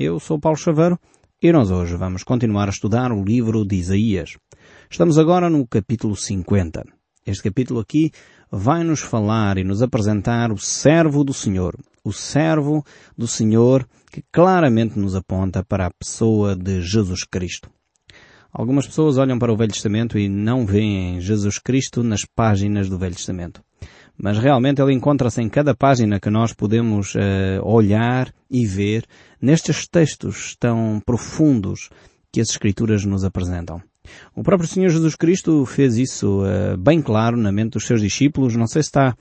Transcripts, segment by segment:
Eu sou Paulo Chaveiro e nós hoje vamos continuar a estudar o livro de Isaías. Estamos agora no capítulo 50. Este capítulo aqui vai nos falar e nos apresentar o servo do Senhor, o servo do Senhor que claramente nos aponta para a pessoa de Jesus Cristo. Algumas pessoas olham para o Velho Testamento e não veem Jesus Cristo nas páginas do Velho Testamento mas realmente ele encontra-se em cada página que nós podemos uh, olhar e ver nestes textos tão profundos que as Escrituras nos apresentam. O próprio Senhor Jesus Cristo fez isso uh, bem claro na mente dos seus discípulos. Não sei se está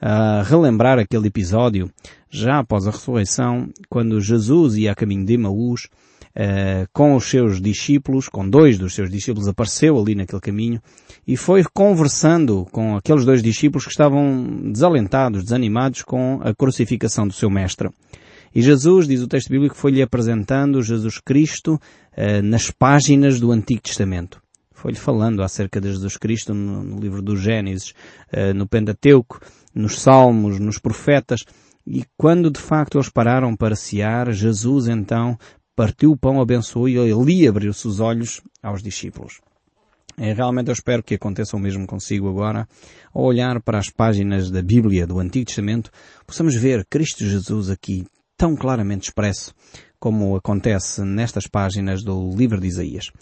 a relembrar aquele episódio já após a ressurreição, quando Jesus ia a caminho de Emaús uh, com os seus discípulos, com dois dos seus discípulos, apareceu ali naquele caminho e foi conversando com aqueles dois discípulos que estavam desalentados, desanimados com a crucificação do seu mestre. E Jesus, diz o texto bíblico, foi-lhe apresentando Jesus Cristo uh, nas páginas do Antigo Testamento. Foi-lhe falando acerca de Jesus Cristo no, no livro do Gênesis, uh, no Pentateuco, nos Salmos, nos Profetas. E quando de facto eles pararam para cear, Jesus então partiu o pão, abençoou e ali abriu-se os olhos aos discípulos. É, realmente eu espero que aconteça o mesmo consigo agora. Ao olhar para as páginas da Bíblia do Antigo Testamento, possamos ver Cristo Jesus aqui tão claramente expresso como acontece nestas páginas do livro de Isaías.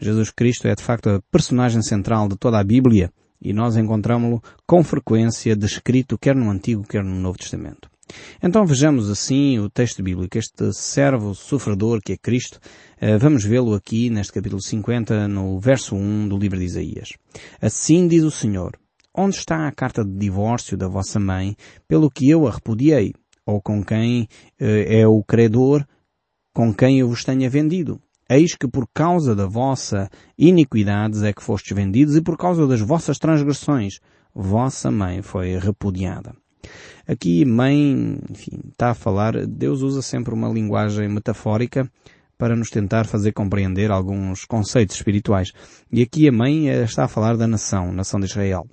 Jesus Cristo é de facto a personagem central de toda a Bíblia e nós encontramos-lo com frequência descrito quer no Antigo quer no Novo Testamento. Então vejamos assim o texto bíblico, este servo sofredor que é Cristo, eh, vamos vê-lo aqui neste capítulo 50, no verso 1 do livro de Isaías. Assim diz o Senhor, onde está a carta de divórcio da vossa mãe, pelo que eu a repudiei, ou com quem eh, é o credor, com quem eu vos tenha vendido? Eis que por causa da vossa iniquidades é que fostes vendidos e por causa das vossas transgressões, vossa mãe foi repudiada. Aqui, mãe, enfim, está a falar, Deus usa sempre uma linguagem metafórica para nos tentar fazer compreender alguns conceitos espirituais. E aqui a mãe eh, está a falar da nação, nação de Israel.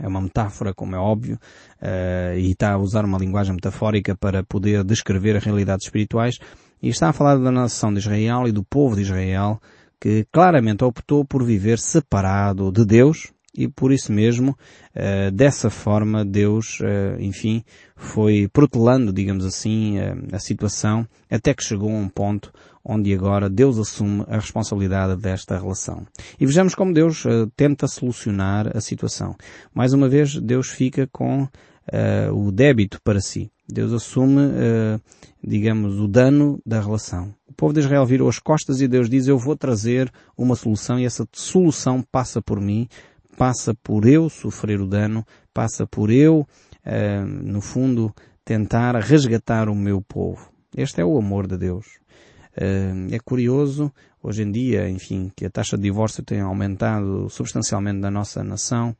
É uma metáfora, como é óbvio, uh, e está a usar uma linguagem metafórica para poder descrever as realidades espirituais. E está a falar da nação de Israel e do povo de Israel, que claramente optou por viver separado de Deus, e por isso mesmo, uh, dessa forma, Deus, uh, enfim, foi protelando, digamos assim, uh, a situação, até que chegou a um ponto onde agora Deus assume a responsabilidade desta relação. E vejamos como Deus tenta solucionar a situação. Mais uma vez, Deus fica com o débito para si. Deus assume, digamos, o dano da relação. O povo de Israel virou as costas e Deus diz, eu vou trazer uma solução e essa solução passa por mim, passa por eu sofrer o dano, passa por eu, uh, no fundo, tentar resgatar o meu povo. Este é o amor de Deus. Uh, é curioso, hoje em dia, enfim, que a taxa de divórcio tem aumentado substancialmente na nossa nação,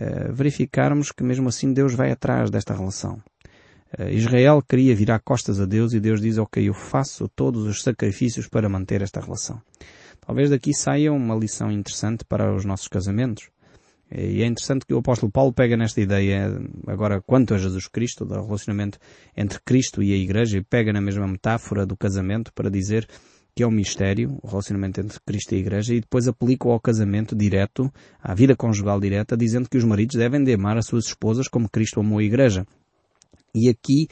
uh, verificarmos que mesmo assim Deus vai atrás desta relação. Israel queria virar costas a Deus e Deus diz, ok, eu faço todos os sacrifícios para manter esta relação. Talvez daqui saia uma lição interessante para os nossos casamentos. E é interessante que o apóstolo Paulo pega nesta ideia agora quanto a Jesus Cristo, do relacionamento entre Cristo e a Igreja, e pega na mesma metáfora do casamento para dizer que é um mistério, o relacionamento entre Cristo e a Igreja, e depois aplica-o ao casamento direto, à vida conjugal direta, dizendo que os maridos devem de amar as suas esposas como Cristo amou a Igreja. E aqui,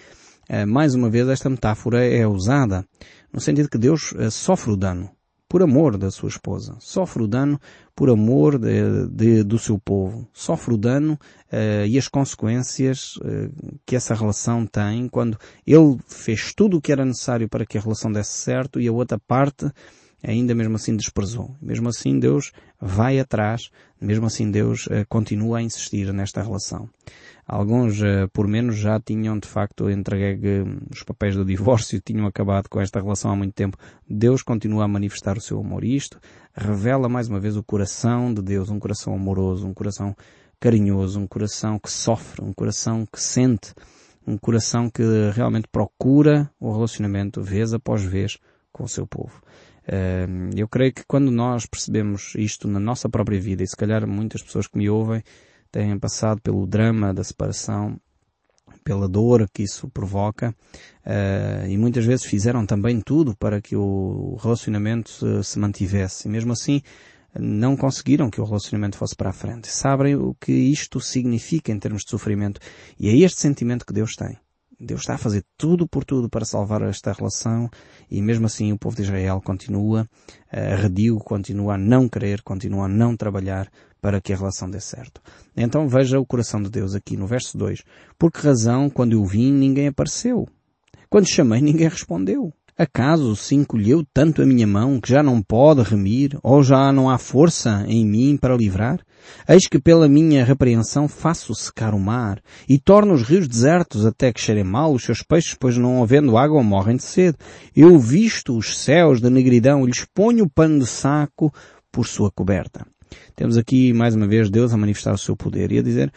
eh, mais uma vez, esta metáfora é usada, no sentido que Deus eh, sofre o dano por amor da sua esposa. Sofre o dano por amor de, de, do seu povo. Sofre o dano uh, e as consequências uh, que essa relação tem quando ele fez tudo o que era necessário para que a relação desse certo e a outra parte ainda mesmo assim desprezou. Mesmo assim Deus vai atrás, mesmo assim Deus uh, continua a insistir nesta relação. Alguns, uh, por menos, já tinham de facto entregue os papéis do divórcio, tinham acabado com esta relação há muito tempo. Deus continua a manifestar o seu amor e isto revela mais uma vez o coração de Deus, um coração amoroso, um coração carinhoso, um coração que sofre, um coração que sente, um coração que realmente procura o relacionamento vez após vez com o seu povo. Eu creio que quando nós percebemos isto na nossa própria vida, e se calhar muitas pessoas que me ouvem têm passado pelo drama da separação, pela dor que isso provoca, uh, e muitas vezes fizeram também tudo para que o relacionamento se mantivesse. E mesmo assim, não conseguiram que o relacionamento fosse para a frente. Sabem o que isto significa em termos de sofrimento. E é este sentimento que Deus tem. Deus está a fazer tudo por tudo para salvar esta relação e mesmo assim o povo de Israel continua arredio, continua a não querer, continua a não trabalhar para que a relação dê certo. Então veja o coração de Deus aqui no verso 2. Por que razão, quando eu vim, ninguém apareceu? Quando chamei, ninguém respondeu. Acaso se encolheu tanto a minha mão que já não pode remir, ou já não há força em mim para livrar? Eis que pela minha repreensão faço secar o mar, e torno os rios desertos até que cheirem mal os seus peixes, pois não havendo água morrem de sede. Eu visto os céus de negridão e lhes ponho o pano de saco por sua coberta. Temos aqui mais uma vez Deus a manifestar o seu poder e a dizer,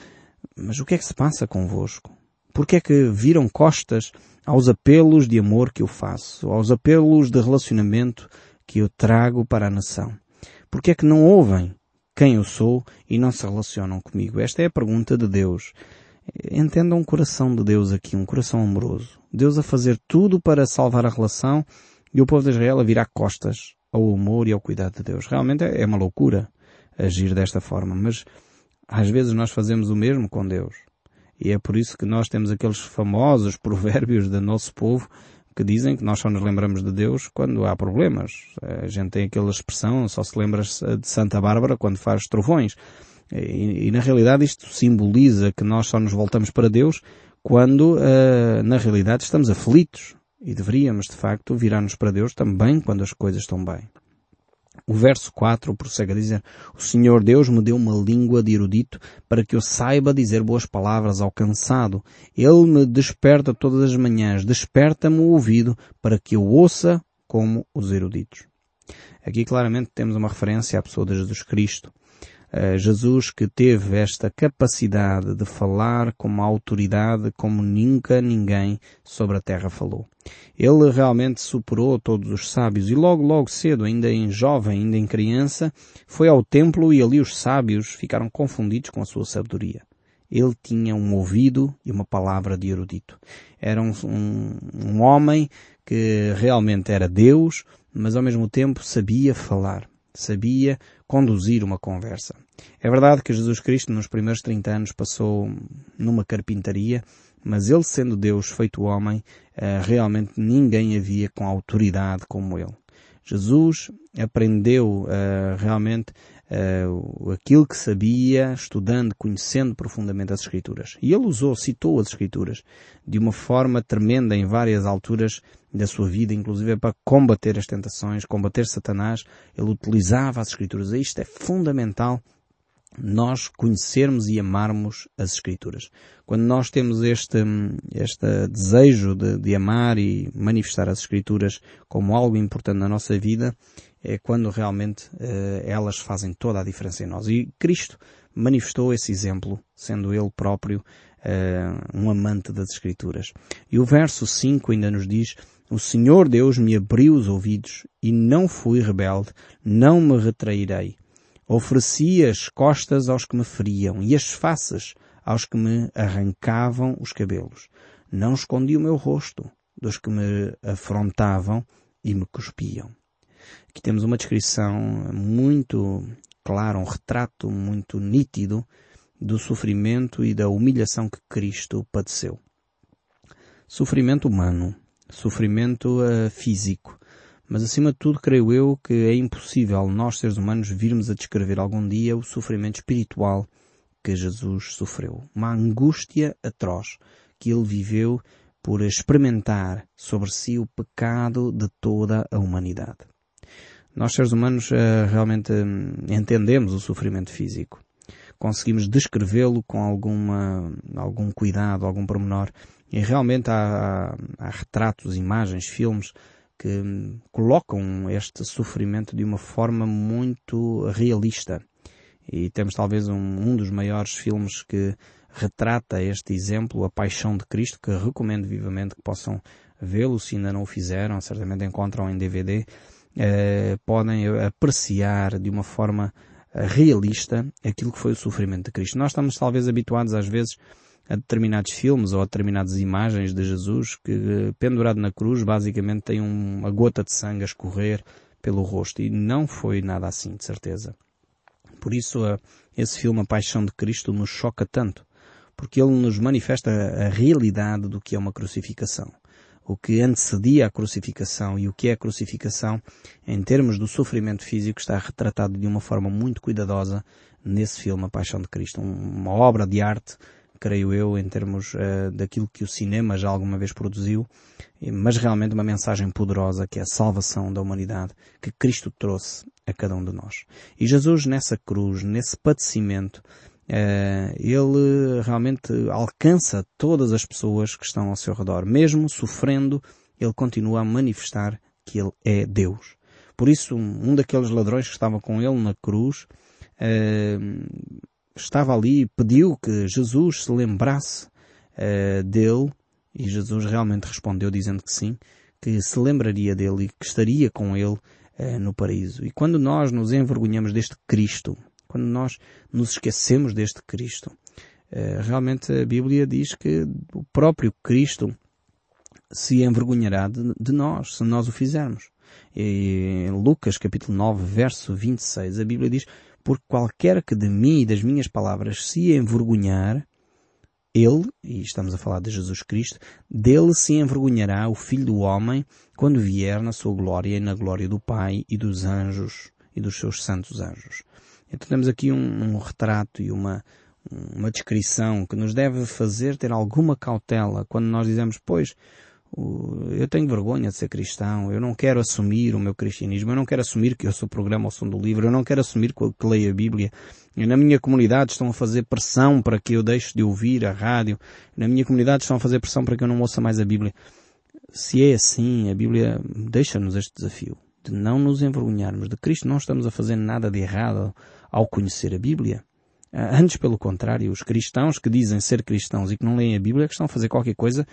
mas o que é que se passa convosco? Por que é que viram costas aos apelos de amor que eu faço, aos apelos de relacionamento que eu trago para a nação? Por que é que não ouvem quem eu sou e não se relacionam comigo? Esta é a pergunta de Deus. Entendam um coração de Deus aqui, um coração amoroso. Deus a fazer tudo para salvar a relação e o povo de Israel a virar costas ao amor e ao cuidado de Deus. Realmente é uma loucura agir desta forma, mas às vezes nós fazemos o mesmo com Deus. E é por isso que nós temos aqueles famosos provérbios do nosso povo que dizem que nós só nos lembramos de Deus quando há problemas. A gente tem aquela expressão, só se lembra de Santa Bárbara quando faz trovões. E, e, na realidade isto simboliza que nós só nos voltamos para Deus quando, uh, na realidade, estamos aflitos. E deveríamos, de facto, virar-nos para Deus também quando as coisas estão bem. O verso 4 prossegue a dizer, O Senhor Deus me deu uma língua de erudito para que eu saiba dizer boas palavras ao cansado. Ele me desperta todas as manhãs, desperta-me o ouvido para que eu ouça como os eruditos. Aqui claramente temos uma referência à pessoa de Jesus Cristo. Jesus que teve esta capacidade de falar com uma autoridade como nunca ninguém sobre a terra falou. Ele realmente superou todos os sábios e logo, logo cedo, ainda em jovem, ainda em criança, foi ao templo e ali os sábios ficaram confundidos com a sua sabedoria. Ele tinha um ouvido e uma palavra de erudito. Era um, um, um homem que realmente era Deus, mas ao mesmo tempo sabia falar sabia conduzir uma conversa. É verdade que Jesus Cristo nos primeiros 30 anos passou numa carpintaria, mas ele sendo Deus feito homem, eh, realmente ninguém havia com autoridade como ele. Jesus aprendeu uh, realmente uh, aquilo que sabia, estudando, conhecendo profundamente as Escrituras. E ele usou, citou as Escrituras de uma forma tremenda em várias alturas da sua vida, inclusive para combater as tentações, combater Satanás. Ele utilizava as Escrituras. E isto é fundamental nós conhecermos e amarmos as Escrituras. Quando nós temos este, este desejo de, de, amar e manifestar as Escrituras como algo importante na nossa vida, é quando realmente uh, elas fazem toda a diferença em nós. E Cristo manifestou esse exemplo, sendo Ele próprio uh, um amante das Escrituras. E o verso 5 ainda nos diz, o Senhor Deus me abriu os ouvidos e não fui rebelde, não me retrairei. Ofereci as costas aos que me feriam e as faces aos que me arrancavam os cabelos. Não escondi o meu rosto dos que me afrontavam e me cuspiam. Aqui temos uma descrição muito clara, um retrato muito nítido do sofrimento e da humilhação que Cristo padeceu. Sofrimento humano, sofrimento uh, físico, mas acima de tudo, creio eu que é impossível nós, seres humanos, virmos a descrever algum dia o sofrimento espiritual que Jesus sofreu. Uma angústia atroz que ele viveu por experimentar sobre si o pecado de toda a humanidade. Nós, seres humanos, eh, realmente hum, entendemos o sofrimento físico. Conseguimos descrevê-lo com alguma, algum cuidado, algum pormenor. E realmente há, há, retratos, imagens, filmes que colocam este sofrimento de uma forma muito realista. E temos talvez um, um dos maiores filmes que retrata este exemplo, A Paixão de Cristo, que recomendo vivamente que possam vê-lo, se ainda não o fizeram, certamente encontram em DVD, eh, podem apreciar de uma forma realista aquilo que foi o sofrimento de Cristo. Nós estamos talvez habituados às vezes a determinados filmes ou a determinadas imagens de Jesus que pendurado na cruz basicamente tem uma gota de sangue a escorrer pelo rosto e não foi nada assim, de certeza. Por isso esse filme A Paixão de Cristo nos choca tanto, porque ele nos manifesta a realidade do que é uma crucificação o que antecedia a crucificação e o que é a crucificação em termos do sofrimento físico está retratado de uma forma muito cuidadosa nesse filme A Paixão de Cristo. Uma obra de arte, creio eu, em termos uh, daquilo que o cinema já alguma vez produziu, mas realmente uma mensagem poderosa que é a salvação da humanidade que Cristo trouxe a cada um de nós. E Jesus nessa cruz, nesse padecimento, ele realmente alcança todas as pessoas que estão ao seu redor. Mesmo sofrendo, ele continua a manifestar que ele é Deus. Por isso, um daqueles ladrões que estava com ele na cruz, uh, estava ali e pediu que Jesus se lembrasse uh, dele, e Jesus realmente respondeu dizendo que sim, que se lembraria dele e que estaria com ele no paraíso. E quando nós nos envergonhamos deste Cristo, quando nós nos esquecemos deste Cristo. Eh, realmente a Bíblia diz que o próprio Cristo se envergonhará de, de nós, se nós o fizermos. E em Lucas capítulo 9, verso 26, a Bíblia diz, por qualquer que de mim e das minhas palavras se envergonhar, ele, e estamos a falar de Jesus Cristo, dele se envergonhará o Filho do Homem quando vier na sua glória e na glória do Pai e dos anjos e dos seus santos anjos. Então temos aqui um, um retrato e uma, uma descrição que nos deve fazer ter alguma cautela quando nós dizemos, pois, eu tenho vergonha de ser cristão, eu não quero assumir o meu cristianismo, eu não quero assumir que eu sou programa ao som do livro, eu não quero assumir que leio a Bíblia. E na minha comunidade estão a fazer pressão para que eu deixe de ouvir a rádio. Na minha comunidade estão a fazer pressão para que eu não ouça mais a Bíblia. Se é assim, a Bíblia deixa-nos este desafio de não nos envergonharmos de Cristo. Não estamos a fazer nada de errado ao conhecer a Bíblia. Ah, antes, pelo contrário, os cristãos que dizem ser cristãos e que não leem a Bíblia é estão a fazer qualquer coisa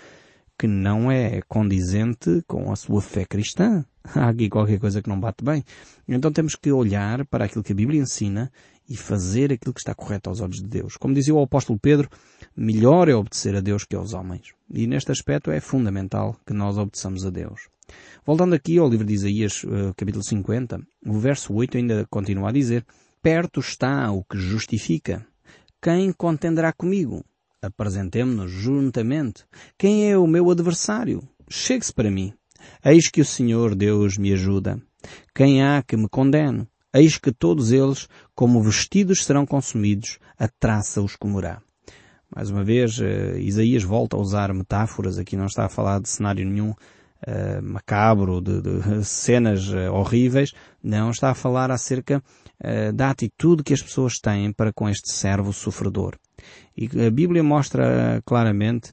que não é condizente com a sua fé cristã. Há aqui qualquer coisa que não bate bem. Então temos que olhar para aquilo que a Bíblia ensina e fazer aquilo que está correto aos olhos de Deus. Como dizia o apóstolo Pedro, melhor é obedecer a Deus que aos homens. E neste aspecto é fundamental que nós obedeçamos a Deus. Voltando aqui ao livro de Isaías, eh, capítulo 50, o verso 8 ainda continua a dizer, Perto está o que justifica. Quem contenderá comigo? Apresentemo-nos juntamente. Quem é o meu adversário? Chegue-se para mim. Eis que o Senhor Deus me ajuda. Quem há que me condene? Eis que todos eles, como vestidos serão consumidos, a traça os comerá. Mais uma vez, uh, Isaías volta a usar metáforas, aqui não está a falar de cenário nenhum uh, macabro, de, de cenas uh, horríveis, não está a falar acerca uh, da atitude que as pessoas têm para com este servo sofredor. E a Bíblia mostra claramente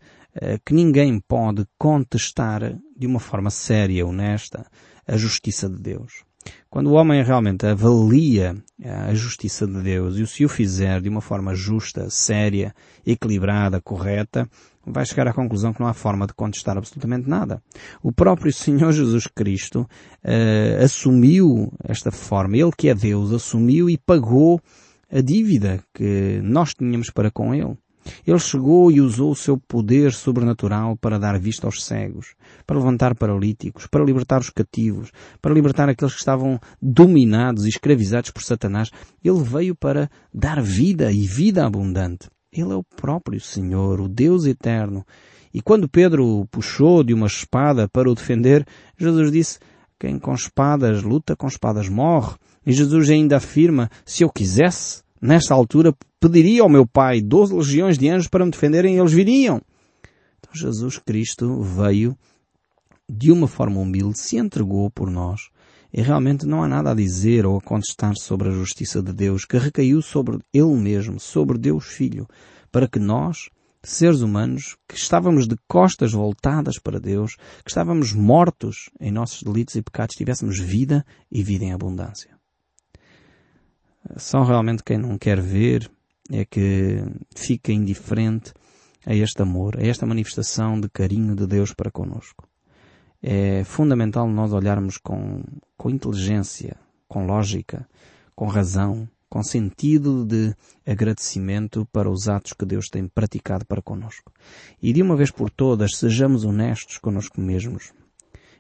que ninguém pode contestar de uma forma séria, honesta, a justiça de Deus. Quando o homem realmente avalia a justiça de Deus e se o fizer de uma forma justa, séria, equilibrada, correta, vai chegar à conclusão que não há forma de contestar absolutamente nada. O próprio Senhor Jesus Cristo uh, assumiu esta forma. Ele que é Deus assumiu e pagou a dívida que nós tínhamos para com Ele. Ele chegou e usou o seu poder sobrenatural para dar vista aos cegos, para levantar paralíticos, para libertar os cativos, para libertar aqueles que estavam dominados e escravizados por Satanás. Ele veio para dar vida e vida abundante. Ele é o próprio Senhor, o Deus eterno. E quando Pedro puxou de uma espada para o defender, Jesus disse, quem com espadas luta, com espadas morre. E Jesus ainda afirma, se eu quisesse, nesta altura, pediria ao meu Pai doze legiões de anjos para me defenderem e eles viriam. Então Jesus Cristo veio de uma forma humilde, se entregou por nós e realmente não há nada a dizer ou a contestar sobre a justiça de Deus que recaiu sobre Ele mesmo, sobre Deus Filho, para que nós, seres humanos, que estávamos de costas voltadas para Deus, que estávamos mortos em nossos delitos e pecados, tivéssemos vida e vida em abundância. Só realmente quem não quer ver é que fica indiferente a este amor, a esta manifestação de carinho de Deus para conosco é fundamental nós olharmos com, com inteligência, com lógica, com razão, com sentido de agradecimento para os atos que Deus tem praticado para conosco. E de uma vez por todas, sejamos honestos conosco mesmos.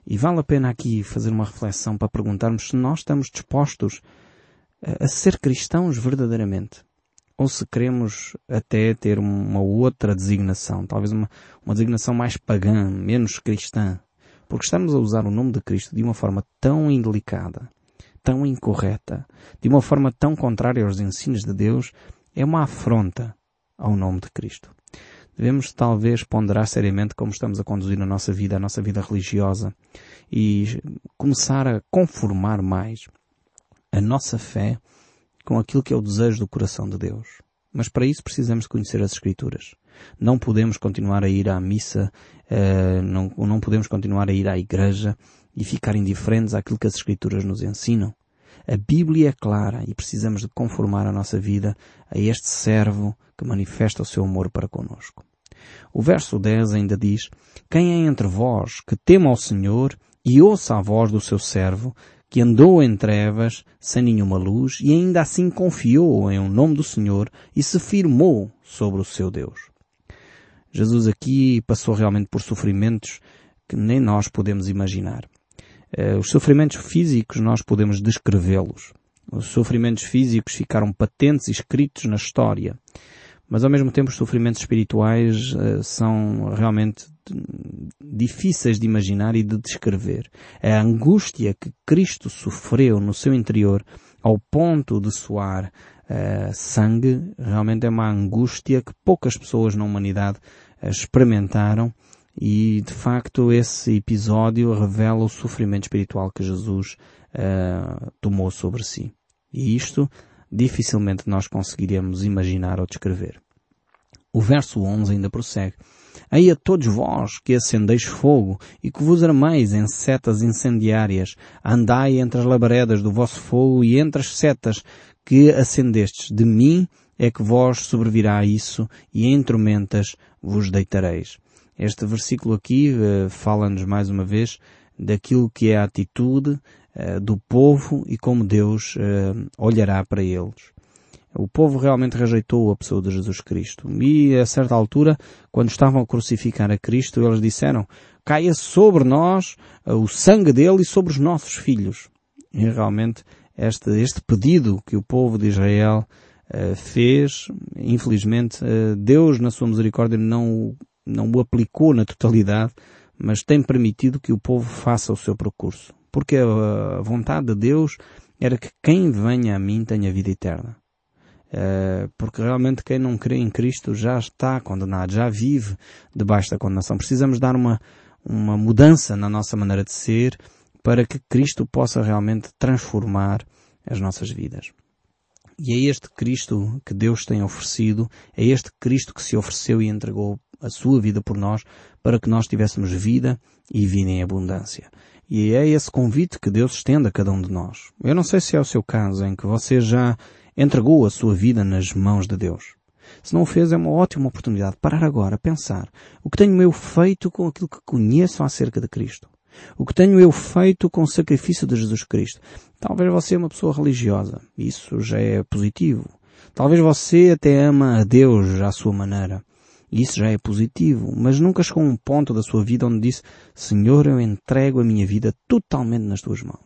E vale a pena aqui fazer uma reflexão para perguntarmos se nós estamos dispostos a ser cristãos verdadeiramente. Ou se queremos até ter uma outra designação, talvez uma, uma designação mais pagã, menos cristã. Porque estamos a usar o nome de Cristo de uma forma tão indelicada, tão incorreta, de uma forma tão contrária aos ensinos de Deus, é uma afronta ao nome de Cristo. Devemos talvez ponderar seriamente como estamos a conduzir a nossa vida, a nossa vida religiosa, e começar a conformar mais a nossa fé com aquilo que é o desejo do coração de Deus. Mas para isso precisamos conhecer as Escrituras. Não podemos continuar a ir à missa, uh, não, não podemos continuar a ir à igreja e ficar indiferentes àquilo que as Escrituras nos ensinam. A Bíblia é clara e precisamos de conformar a nossa vida a este servo que manifesta o seu amor para conosco. O verso 10 ainda diz, Quem é entre vós que tema ao Senhor e ouça a voz do seu servo, que andou em trevas, sem nenhuma luz, e ainda assim confiou em o nome do Senhor e se firmou sobre o seu Deus. Jesus aqui passou realmente por sofrimentos que nem nós podemos imaginar. Eh, os sofrimentos físicos nós podemos descrevê-los. Os sofrimentos físicos ficaram patentes e escritos na história. Mas ao mesmo tempo os sofrimentos espirituais uh, são realmente difíceis de imaginar e de descrever. A angústia que Cristo sofreu no seu interior ao ponto de soar uh, sangue realmente é uma angústia que poucas pessoas na humanidade experimentaram e de facto esse episódio revela o sofrimento espiritual que Jesus uh, tomou sobre si. E isto dificilmente nós conseguiremos imaginar ou descrever. O verso 11 ainda prossegue. Aí a todos vós que acendeis fogo e que vos armeis em setas incendiárias, andai entre as labaredas do vosso fogo e entre as setas que acendestes. De mim é que vós sobrevirá isso e em tormentas vos deitareis. Este versículo aqui uh, fala-nos mais uma vez daquilo que é a atitude uh, do povo e como Deus uh, olhará para eles. O povo realmente rejeitou a pessoa de Jesus Cristo. E a certa altura, quando estavam a crucificar a Cristo, eles disseram, caia sobre nós o sangue dele e sobre os nossos filhos. E realmente este, este pedido que o povo de Israel fez, infelizmente, uh, Deus na sua misericórdia não não o aplicou na totalidade, mas tem permitido que o povo faça o seu percurso. Porque a vontade de Deus era que quem venha a mim tenha vida eterna. Eh, porque realmente quem não crê em Cristo já está condenado, já vive debaixo da condenação. Precisamos dar uma, uma mudança na nossa maneira de ser para que Cristo possa realmente transformar as nossas vidas. E é este Cristo que Deus tem oferecido, é este Cristo que se ofereceu e entregou a sua vida por nós para que nós tivéssemos vida e vida em abundância. E é esse convite que Deus estende a cada um de nós. Eu não sei se é o seu caso em que você já entregou a sua vida nas mãos de Deus. Se não o fez, é uma ótima oportunidade de parar agora, pensar o que tenho eu feito com aquilo que conheço acerca de Cristo. O que tenho eu feito com o sacrifício de Jesus Cristo. Talvez você é uma pessoa religiosa. Isso já é positivo. Talvez você até ama a Deus à sua maneira. Isso já é positivo, mas nunca chegou a um ponto da sua vida onde disse, Senhor, eu entrego a minha vida totalmente nas tuas mãos.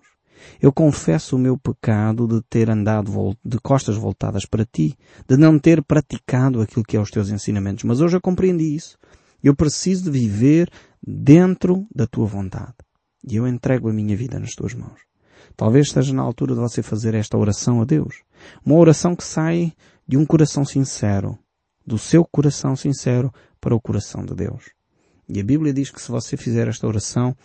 Eu confesso o meu pecado de ter andado de costas voltadas para ti, de não ter praticado aquilo que é os teus ensinamentos, mas hoje eu compreendi isso. Eu preciso de viver dentro da tua vontade. E eu entrego a minha vida nas tuas mãos. Talvez esteja na altura de você fazer esta oração a Deus. Uma oração que sai de um coração sincero, do seu coração sincero para o coração de Deus. E a Bíblia diz que se você fizer esta oração,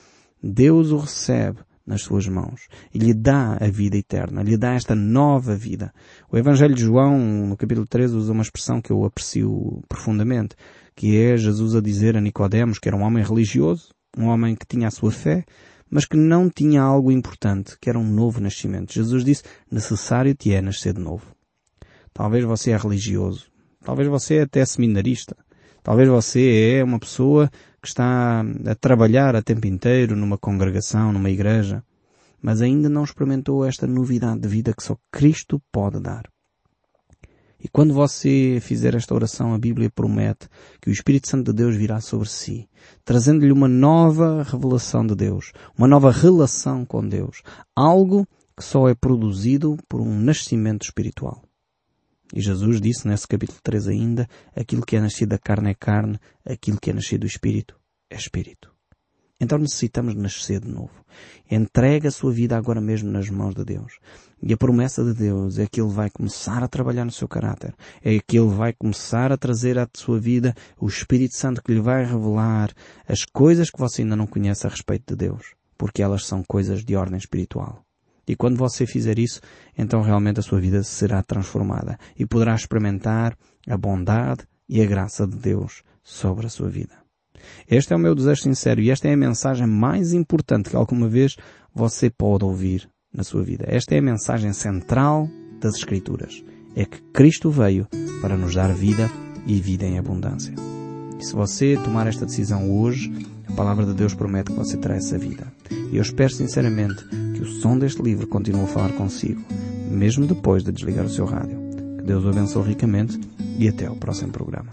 Deus o recebe nas suas mãos e lhe dá a vida eterna, lhe dá esta nova vida. O Evangelho de João, no capítulo 13, usa uma expressão que eu aprecio profundamente, que é Jesus a dizer a Nicodemos, que era um homem religioso, um homem que tinha a sua fé, mas que não tinha algo importante, que era um novo nascimento. Jesus disse, necessário te é nascer de novo. Talvez você é religioso, Talvez você é até seminarista. Talvez você é uma pessoa que está a trabalhar a tempo inteiro numa congregação, numa igreja, mas ainda não experimentou esta novidade de vida que só Cristo pode dar. E quando você fizer esta oração, a Bíblia promete que o Espírito Santo de Deus virá sobre si, trazendo-lhe uma nova revelação de Deus, uma nova relação com Deus, algo que só é produzido por um nascimento espiritual. E Jesus disse nesse capítulo 3 ainda, aquilo que é nascido da carne é carne, aquilo que é nascido do Espírito é Espírito. Então necessitamos nascer de novo. Entrega a sua vida agora mesmo nas mãos de Deus. E a promessa de Deus é que Ele vai começar a trabalhar no seu caráter. É que Ele vai começar a trazer à sua vida o Espírito Santo que lhe vai revelar as coisas que você ainda não conhece a respeito de Deus. Porque elas são coisas de ordem espiritual. E quando você fizer isso, então realmente a sua vida será transformada e poderá experimentar a bondade e a graça de Deus sobre a sua vida. Este é o meu desejo sincero e esta é a mensagem mais importante que alguma vez você pode ouvir na sua vida. Esta é a mensagem central das Escrituras. É que Cristo veio para nos dar vida e vida em abundância. E se você tomar esta decisão hoje, a palavra de Deus promete que você terá essa vida. E eu espero sinceramente que o som deste livro continue a falar consigo, mesmo depois de desligar o seu rádio. Que Deus o abençoe ricamente e até ao próximo programa.